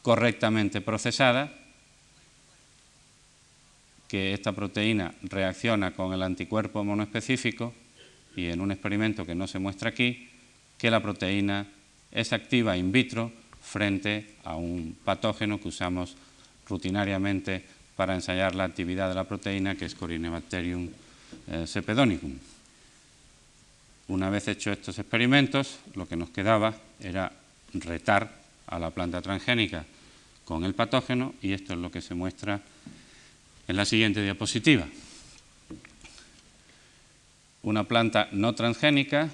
Speaker 2: correctamente procesada que esta proteína reacciona con el anticuerpo monoespecífico y en un experimento que no se muestra aquí, que la proteína es activa in vitro frente a un patógeno que usamos rutinariamente para ensayar la actividad de la proteína, que es Corynebacterium eh, sepedonicum. Una vez hechos estos experimentos, lo que nos quedaba era retar a la planta transgénica con el patógeno y esto es lo que se muestra en la siguiente diapositiva. Una planta no transgénica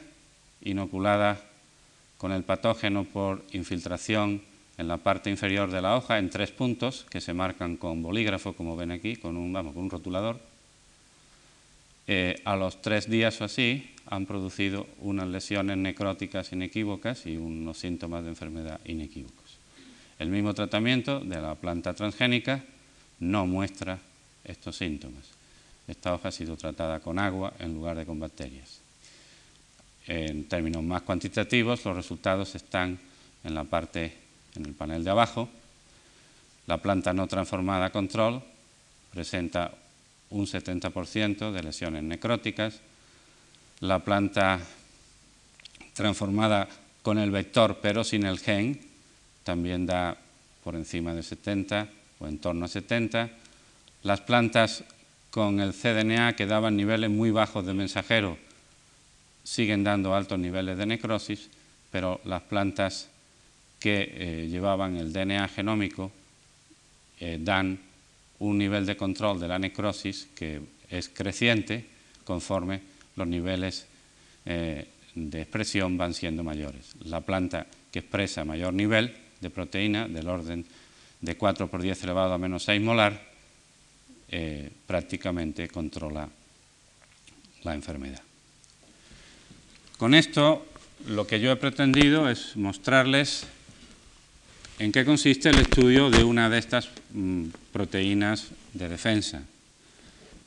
Speaker 2: inoculada con el patógeno por infiltración en la parte inferior de la hoja en tres puntos que se marcan con bolígrafo, como ven aquí, con un, con un rotulador. Eh, a los tres días o así han producido unas lesiones necróticas inequívocas y unos síntomas de enfermedad inequívocos. El mismo tratamiento de la planta transgénica no muestra estos síntomas. Esta hoja ha sido tratada con agua en lugar de con bacterias. En términos más cuantitativos, los resultados están en la parte, en el panel de abajo. La planta no transformada control presenta un 70% de lesiones necróticas. La planta transformada con el vector pero sin el gen también da por encima de 70 o en torno a 70 las plantas con el cDNA que daban niveles muy bajos de mensajero siguen dando altos niveles de necrosis, pero las plantas que eh, llevaban el DNA genómico eh, dan un nivel de control de la necrosis que es creciente conforme los niveles eh, de expresión van siendo mayores. La planta que expresa mayor nivel de proteína, del orden de 4 por 10 elevado a menos 6 molar, eh, prácticamente controla la enfermedad. Con esto, lo que yo he pretendido es mostrarles en qué consiste el estudio de una de estas mm, proteínas de defensa,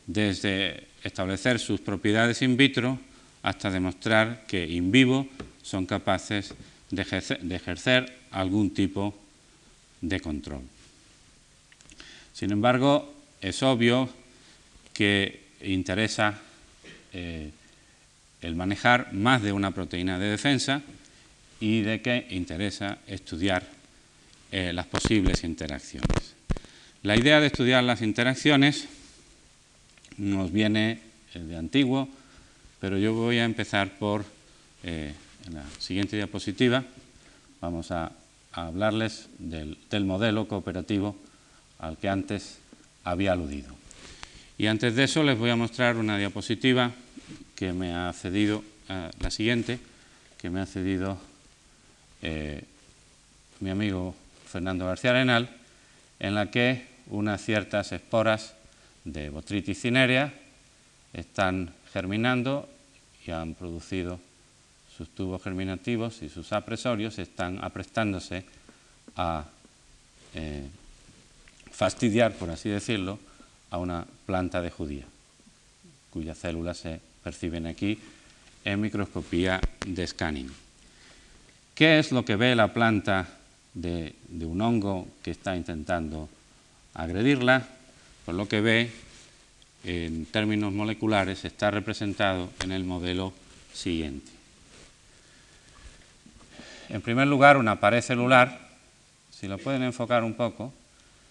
Speaker 2: desde establecer sus propiedades in vitro hasta demostrar que in vivo son capaces de ejercer, algún tipo de control. Sin embargo, es obvio que interesa eh, el manejar más de una proteína de defensa y de que interesa estudiar eh, las posibles interacciones. La idea de estudiar las interacciones nos viene eh, de antiguo, pero yo voy a empezar por, en la siguiente diapositiva, vamos a, hablarles del, del modelo cooperativo al que antes había aludido. Y antes de eso les voy a mostrar una diapositiva que me ha cedido, eh, la siguiente, que me ha cedido eh, mi amigo Fernando García Arenal, en la que unas ciertas esporas de Botrytis cinerea están germinando y han producido sus tubos germinativos y sus apresorios, están aprestándose a eh, fastidiar, por así decirlo, a una planta de judía, cuyas células se perciben aquí en microscopía de scanning. ¿Qué es lo que ve la planta de, un hongo que está intentando agredirla? Pues lo que ve en términos moleculares está representado en el modelo siguiente. En primer lugar, una pared celular, si lo pueden enfocar un poco,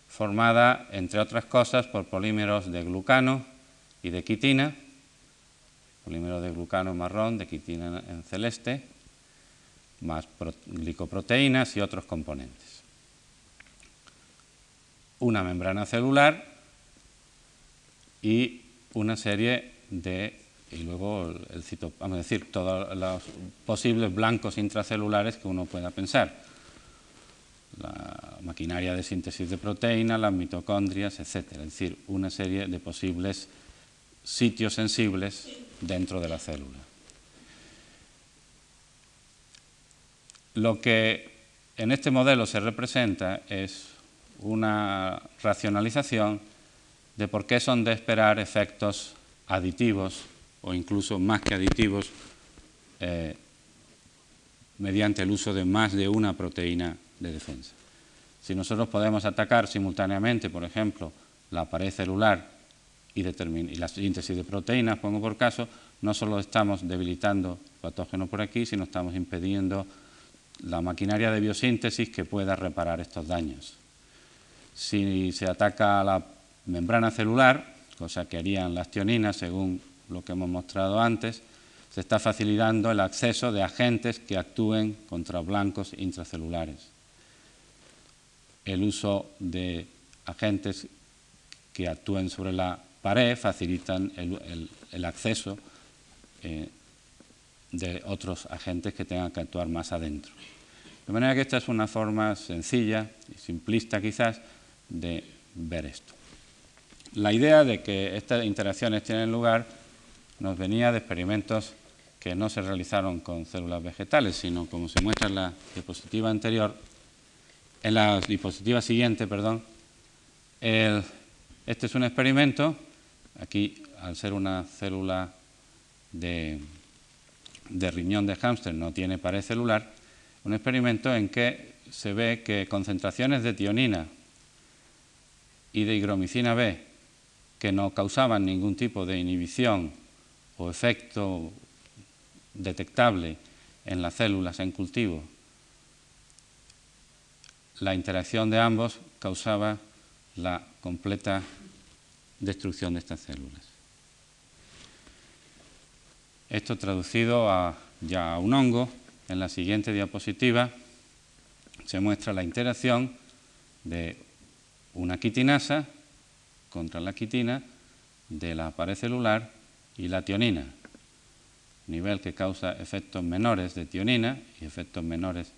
Speaker 2: formada, entre otras cosas, por polímeros de glucano y de quitina, polímero de glucano marrón, de quitina en celeste, más glicoproteínas y otros componentes. Una membrana celular y una serie de, y luego el vamos a decir, todos los posibles blancos intracelulares que uno pueda pensar la maquinaria de síntesis de proteínas, las mitocondrias, etc. Es decir, una serie de posibles sitios sensibles dentro de la célula. Lo que en este modelo se representa es una racionalización de por qué son de esperar efectos aditivos o incluso más que aditivos eh, mediante el uso de más de una proteína de defensa. Si nosotros podemos atacar simultáneamente, por ejemplo, la pared celular y, la síntesis de proteínas, pongo por caso, no solo estamos debilitando el patógeno por aquí, sino estamos impidiendo la maquinaria de biosíntesis que pueda reparar estos daños. Si se ataca a la membrana celular, cosa que harían las tioninas según lo que hemos mostrado antes, se está facilitando el acceso de agentes que actúen contra blancos intracelulares el uso de agentes que actúen sobre la pared facilitan el, acceso eh, de otros agentes que tengan que actuar más adentro. De manera que esta es una forma sencilla y simplista quizás de ver esto. La idea de que estas interacciones tienen lugar nos venía de experimentos que no se realizaron con células vegetales, sino como se muestra en la diapositiva anterior, en la diapositiva siguiente, perdón, este es un experimento, aquí al ser una célula de, de riñón de hámster no tiene pared celular, un experimento en que se ve que concentraciones de tionina y de higromicina B que no causaban ningún tipo de inhibición o efecto detectable en las células en cultivo la interacción de ambos causaba la completa destrucción de estas células. Esto traducido a, ya a un hongo, en la siguiente diapositiva se muestra la interacción de una quitinasa contra la quitina de la pared celular y la tionina, nivel que causa efectos menores de tionina y efectos menores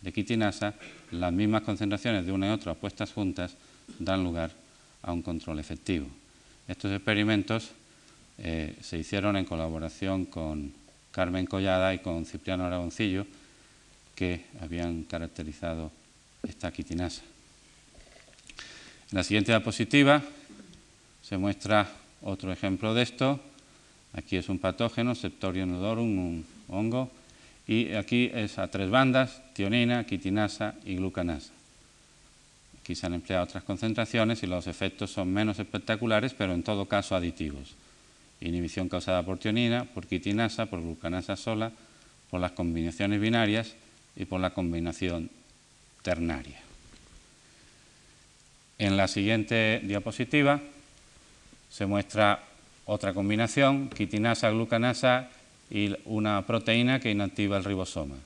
Speaker 2: de quitinasa, las mismas concentraciones de una y otra puestas juntas dan lugar a un control efectivo. Estos experimentos eh, se hicieron en colaboración con Carmen Collada y con Cipriano Aragoncillo, que habían caracterizado esta quitinasa. En la siguiente diapositiva se muestra otro ejemplo de esto. Aquí es un patógeno, Septorio nudorum, un hongo, y aquí es a tres bandas, tionina, quitinasa y glucanasa. Aquí se han empleado otras concentraciones y los efectos son menos espectaculares, pero en todo caso aditivos. Inhibición causada por tionina, por quitinasa, por glucanasa sola, por las combinaciones binarias y por la combinación ternaria. En la siguiente diapositiva se muestra otra combinación, quitinasa-glucanasa y una proteína que inactiva el ribosoma.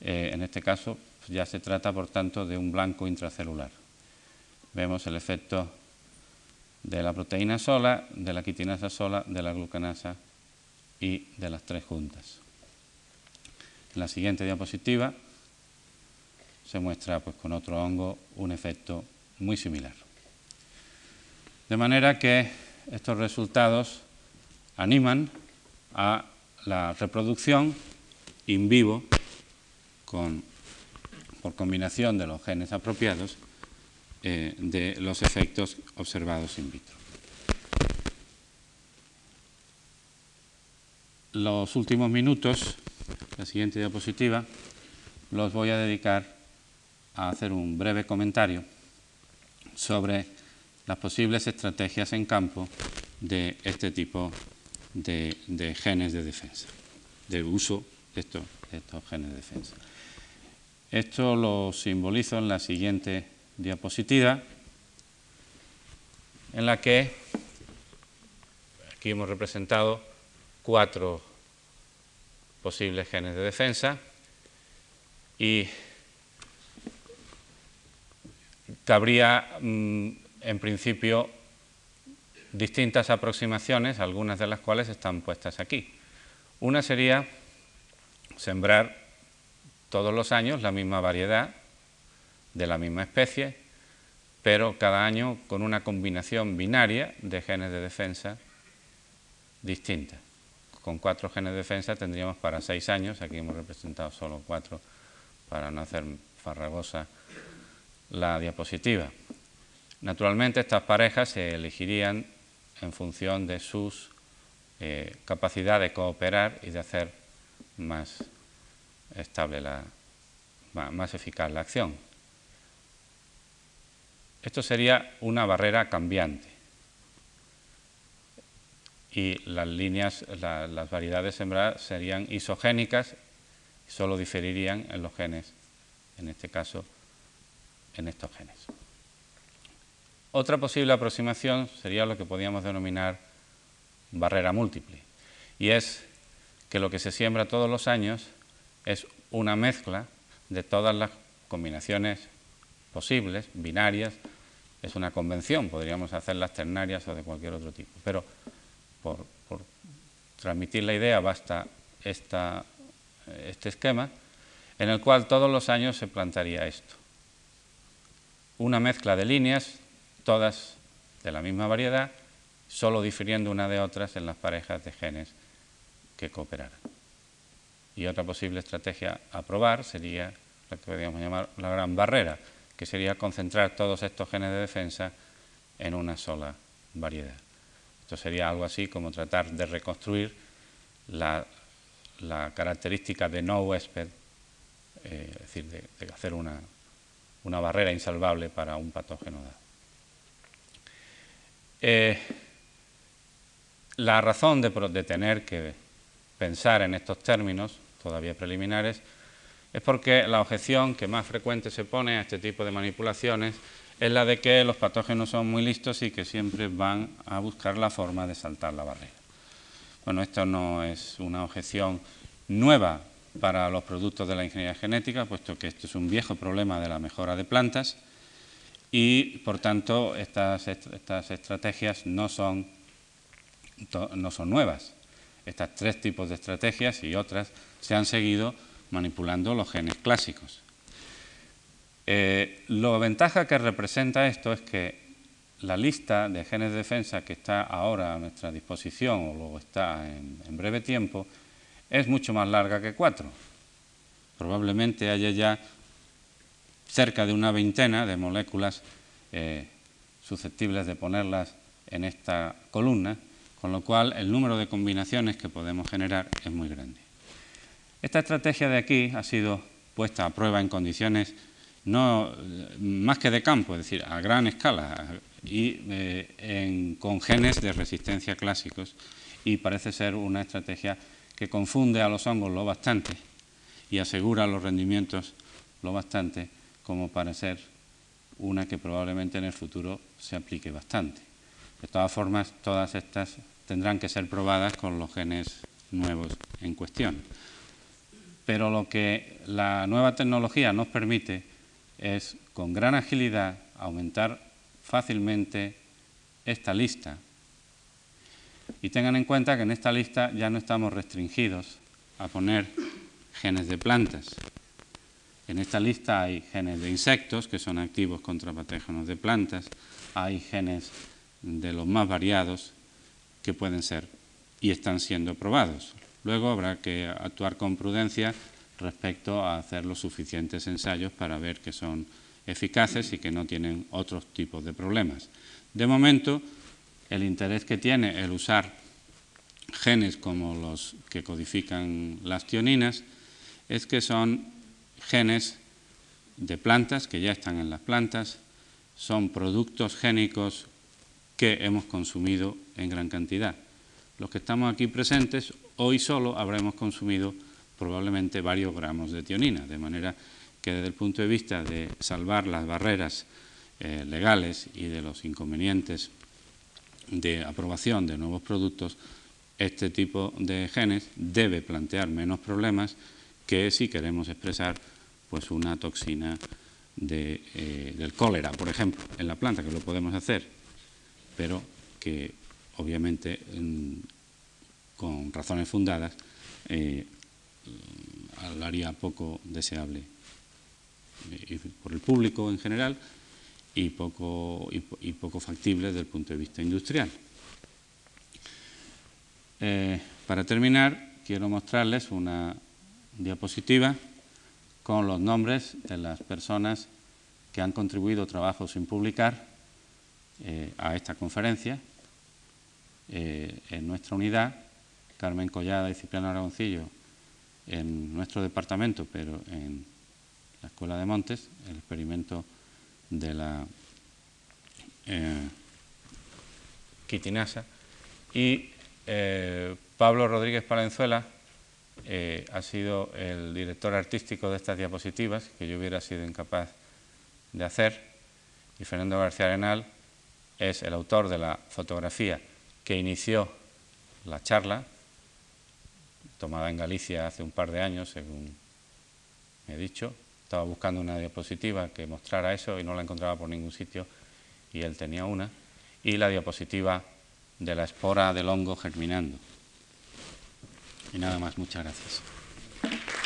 Speaker 2: Eh, en este caso ya se trata, por tanto, de un blanco intracelular. Vemos el efecto de la proteína sola, de la quitinasa sola, de la glucanasa y de las tres juntas. En la siguiente diapositiva se muestra pues, con otro hongo un efecto muy similar. De manera que estos resultados animan a la reproducción in vivo por combinación de los genes apropiados eh, de los efectos observados in vitro. Los últimos minutos, la siguiente diapositiva, los voy a dedicar a hacer un breve comentario sobre las posibles estrategias en campo de este tipo de, genes de defensa, de uso de estos, genes de defensa. Esto lo simbolizo en la siguiente diapositiva, en la que aquí hemos representado cuatro posibles genes de defensa y cabría mm, en principio distintas aproximaciones, algunas de las cuales están puestas aquí. Una sería sembrar todos los años la misma variedad de la misma especie, pero cada año con una combinación binaria de genes de defensa distinta. Con cuatro genes de defensa tendríamos para seis años, aquí hemos representado solo cuatro para no hacer farragosa la diapositiva. Naturalmente estas parejas se elegirían en función de sus eh, capacidad de cooperar y de hacer más estable la, más eficaz la acción. Esto sería una barrera cambiante y las líneas, las variedades sembradas serían isogénicas solo diferirían en los genes, en este caso en estos genes. Otra posible aproximación sería lo que podríamos denominar barrera múltiple, y es que lo que se siembra todos los años es una mezcla de todas las combinaciones posibles, binarias, es una convención, podríamos hacerlas ternarias o de cualquier otro tipo, pero por, transmitir la idea basta este esquema en el cual todos los años se plantaría esto. Una mezcla de líneas todas de la misma variedad, solo difiriendo una de otras en las parejas de genes que cooperaran. Y otra posible estrategia a probar sería lo que podríamos llamar la gran barrera, que sería concentrar todos estos genes de defensa en una sola variedad. Esto sería algo así como tratar de reconstruir la, característica de no huésped, eh, es decir, de, hacer una, una barrera insalvable para un patógeno dado. Eh, la razón de, tener que pensar en estos términos, todavía preliminares, es porque la objeción que más frecuente se pone a este tipo de manipulaciones es la de que los patógenos son muy listos y que siempre van a buscar la forma de saltar la barrera. Bueno, esto no es una objeción nueva para los productos de la ingeniería genética, puesto que esto es un viejo problema de la mejora de plantas y, por tanto, estas, estas estrategias no son, no son nuevas. Estas tres tipos de estrategias y otras se han seguido manipulando los genes clásicos. Eh, la ventaja que representa esto es que la lista de genes de defensa que está ahora a nuestra disposición o luego está en, breve tiempo es mucho más larga que cuatro. Probablemente haya ya cerca de una veintena de moléculas eh, susceptibles de ponerlas en esta columna, con lo cual el número de combinaciones que podemos generar es muy grande. Esta estrategia de aquí ha sido puesta a prueba en condiciones no más que de campo, es decir, a gran escala y eh, con genes de resistencia clásicos y parece ser una estrategia que confunde a los hongos lo bastante y asegura los rendimientos lo bastante como para ser una que probablemente en el futuro se aplique bastante. De todas formas, todas estas tendrán que ser probadas con los genes nuevos en cuestión. Pero lo que la nueva tecnología nos permite es, con gran agilidad, aumentar fácilmente esta lista. Y tengan en cuenta que en esta lista ya no estamos restringidos a poner genes de plantas, en esta lista hay genes de insectos que son activos contra patógenos de plantas, hay genes de los más variados que pueden ser y están siendo probados. Luego habrá que actuar con prudencia respecto a hacer los suficientes ensayos para ver que son eficaces y que no tienen otros tipos de problemas. De momento, el interés que tiene el usar genes como los que codifican las tioninas es que son genes de plantas que ya están en las plantas, son productos génicos que hemos consumido en gran cantidad. Los que estamos aquí presentes, hoy solo habremos consumido probablemente varios gramos de tionina, de manera que desde el punto de vista de salvar las barreras eh, legales y de los inconvenientes de aprobación de nuevos productos, este tipo de genes debe plantear menos problemas que si queremos expresar pues una toxina eh, del cólera, por ejemplo, en la planta, que lo podemos hacer, pero que obviamente con razones fundadas eh, poco deseable eh, por el público en general y poco, y, poco factible desde el punto de vista industrial. Eh, para terminar, quiero mostrarles una diapositiva con los nombres de las personas que han contribuido trabajos sin publicar eh, a esta conferencia. En nuestra unidad, Carmen Collada y Cipriano Aragoncillo en nuestro departamento, pero en la Escuela de Montes, el experimento de la eh, quitinasa, y Pablo Rodríguez Palenzuela, eh, ha sido el director artístico de estas diapositivas, que yo hubiera sido incapaz de hacer, y Fernando García Arenal es el autor de la fotografía que inició la charla, tomada en Galicia hace un par de años, según me he dicho. Estaba buscando una diapositiva que mostrara eso y no la encontraba por ningún sitio, y él tenía una, y la diapositiva de la espora del hongo germinando. Y nada más, muchas gracias.